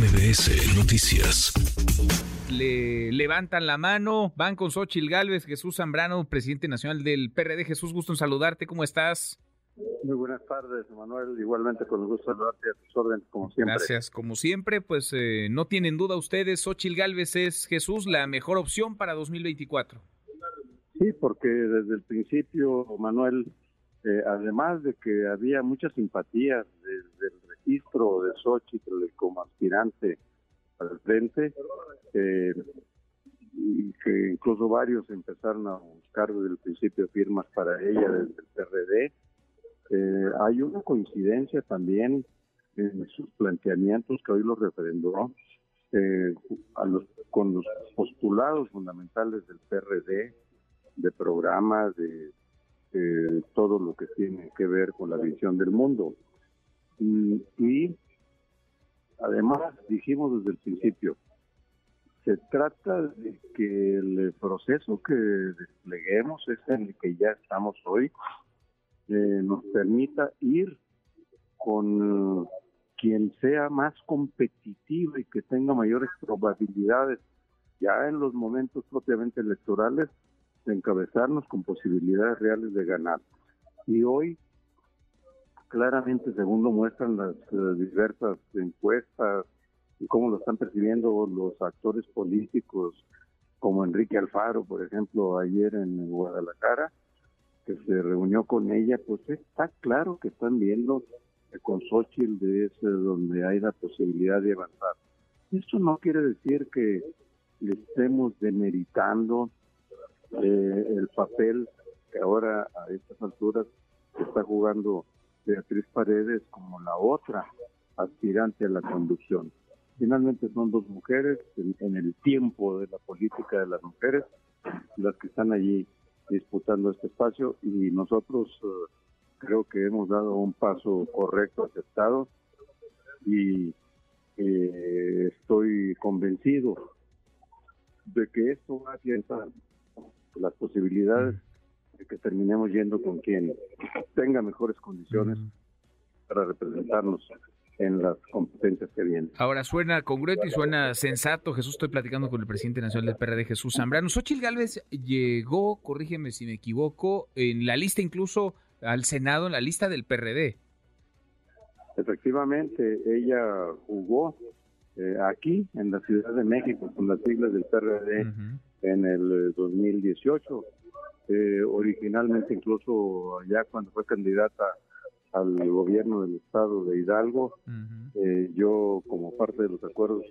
MBS Noticias. Le levantan la mano, van con Xochil Gálvez, Jesús Zambrano, presidente nacional del PRD. Jesús, gusto en saludarte, ¿cómo estás? Muy buenas tardes, Manuel. Igualmente con el gusto de saludarte a tus órdenes, como siempre. Gracias, como siempre, pues eh, no tienen duda ustedes, Xochil Gálvez es Jesús la mejor opción para 2024. Sí, porque desde el principio, Manuel, eh, además de que había muchas simpatías desde el registro de Xochitl como aspirante al frente, eh, y que incluso varios empezaron a buscar desde el principio firmas para ella desde el PRD. Eh, hay una coincidencia también en sus planteamientos que hoy lo referendó a los, con los postulados fundamentales del PRD, de programas, de eh, todo lo que tiene que ver con la visión del mundo. Y, además dijimos desde el principio, se trata de que el proceso que despleguemos es en el que ya estamos hoy, eh, nos permita ir con quien sea más competitivo y que tenga mayores probabilidades ya en los momentos propiamente electorales de encabezarnos con posibilidades reales de ganar. Y hoy, claramente, según lo muestran las eh, diversas encuestas y cómo lo están percibiendo los actores políticos, como Enrique Alfaro, por ejemplo, ayer en Guadalajara, que se reunió con ella, pues está claro que están viendo que con Xochitl es donde hay la posibilidad de avanzar. Esto no quiere decir que le estemos demeritando eh, el papel que ahora a estas alturas está jugando Beatriz Paredes como la otra aspirante a la conducción. Finalmente son dos mujeres en, el tiempo de la política de las mujeres las que están allí disputando este espacio y nosotros eh, creo que hemos dado un paso correcto, aceptado y eh, estoy convencido de que esto va a las posibilidades de que terminemos yendo con quien tenga mejores condiciones para representarnos en las competencias que vienen. Ahora suena congruente y suena sensato. Jesús, estoy platicando con el presidente nacional del PRD, Jesús Zambrano. Xochitl Gálvez llegó, corrígeme si me equivoco, en la lista incluso al Senado, en la lista del PRD. Efectivamente, ella jugó eh, aquí, en la Ciudad de México, con las siglas del PRD en el 2018. Eh, originalmente, incluso allá cuando fue candidata al gobierno del estado de Hidalgo, eh, yo como parte de los acuerdos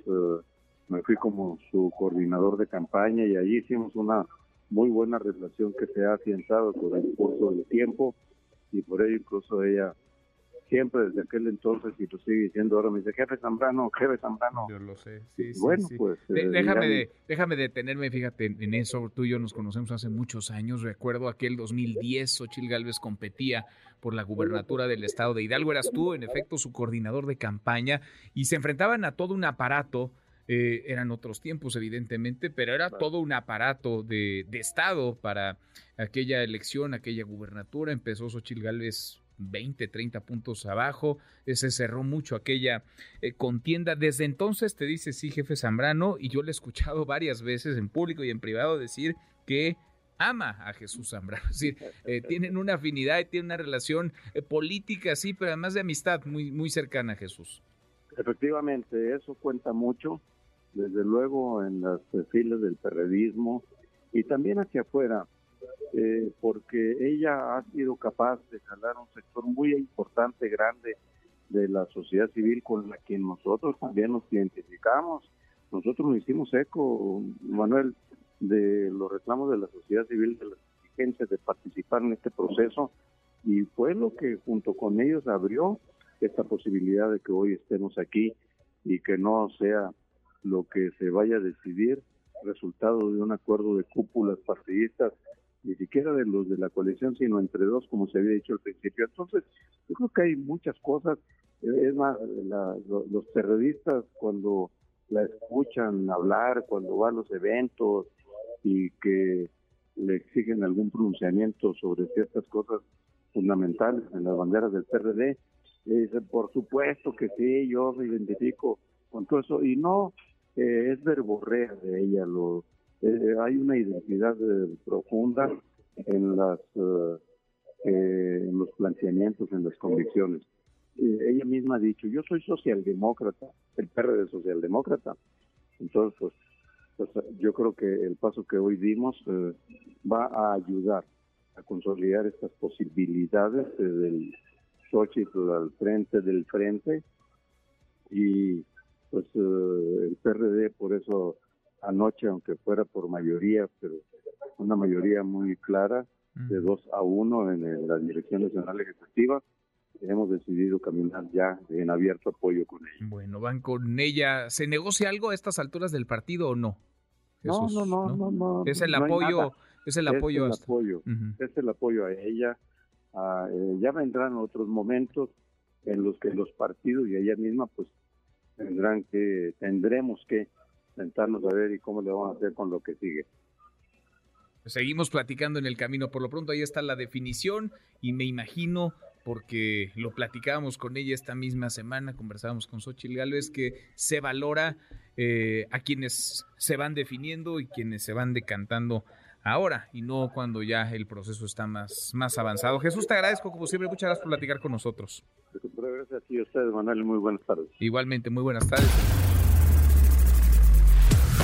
me fui como su coordinador de campaña y allí hicimos una muy buena relación que se ha afianzado con el curso del tiempo y por ello incluso ella siempre desde aquel entonces y lo sigue diciendo ahora me dice jefe Zambrano, jefe Zambrano. Yo lo sé, sí, sí. Bueno, pues. Eh, déjame, de, déjame detenerme, fíjate, en eso. Tú y yo nos conocemos hace muchos años. Recuerdo aquel 2010, Xochil Gálvez competía por la gubernatura del estado de Hidalgo. Eras tú, en efecto, su coordinador de campaña y se enfrentaban a todo un aparato. Eh, eran otros tiempos, evidentemente, pero era todo un aparato de, de Estado para aquella elección, aquella gubernatura. Empezó Xochil Gálvez 20, 30 puntos abajo. Se cerró mucho aquella eh, contienda. Desde entonces te dice sí, jefe Zambrano, y yo le he escuchado varias veces en público y en privado decir que ama a Jesús Zambrano. Es decir, eh, tienen una afinidad y tienen una relación eh, política, sí, pero además de amistad muy, muy cercana a Jesús. Efectivamente, eso cuenta mucho, desde luego en las filas del periodismo y también hacia afuera eh, porque ella ha sido capaz de jalar un sector muy importante, grande de la sociedad civil con la que nosotros también nos identificamos. Nosotros nos hicimos eco, Manuel, de los reclamos de la sociedad civil, de las exigencias de participar en este proceso y fue lo que junto con ellos abrió esta posibilidad de que hoy estemos aquí y que no sea lo que se vaya a decidir resultado de un acuerdo de cúpulas partidistas ni siquiera de los de la coalición, sino entre dos, como se había dicho al principio. Entonces, yo creo que hay muchas cosas. Es más, los periodistas cuando la escuchan hablar, cuando va a los eventos y que le exigen algún pronunciamiento sobre ciertas cosas fundamentales en las banderas del PRD, dicen, por supuesto que sí, yo me identifico con todo eso. Y no eh, es verborrea de ella, lo, eh, hay una identidad eh, profunda en, las, en los planteamientos, en las convicciones. ella misma ha dicho, yo soy socialdemócrata, el PRD de socialdemócrata. Entonces, pues, pues, yo creo que el paso que hoy dimos va a ayudar a consolidar estas posibilidades del Xochitl al frente del frente y pues eh, el PRD por eso anoche, aunque fuera por mayoría, pero una mayoría muy clara, de 2 a 1 en la Dirección Nacional Ejecutiva, hemos decidido caminar ya en abierto apoyo con ella. Bueno, van con ella. ¿Se negocia algo a estas alturas del partido o no? no, no, no, no, Es el apoyo, es el apoyo. Es el apoyo, es el apoyo a ella. Eh, ya vendrán otros momentos en los que los partidos y ella misma pues tendrán que, tendremos que sentarnos a ver y cómo le vamos a hacer con lo que sigue. Seguimos platicando en el camino. Por lo pronto ahí está la definición y me imagino, porque lo platicábamos con ella esta misma semana, conversábamos con Xochitl Gálvez, que se valora eh, a quienes se van definiendo y quienes se van decantando ahora y no cuando ya el proceso está más, más avanzado. Jesús, te agradezco como siempre, muchas gracias por platicar con nosotros. Gracias a ustedes, Manuel, muy buenas tardes. Igualmente, muy buenas tardes.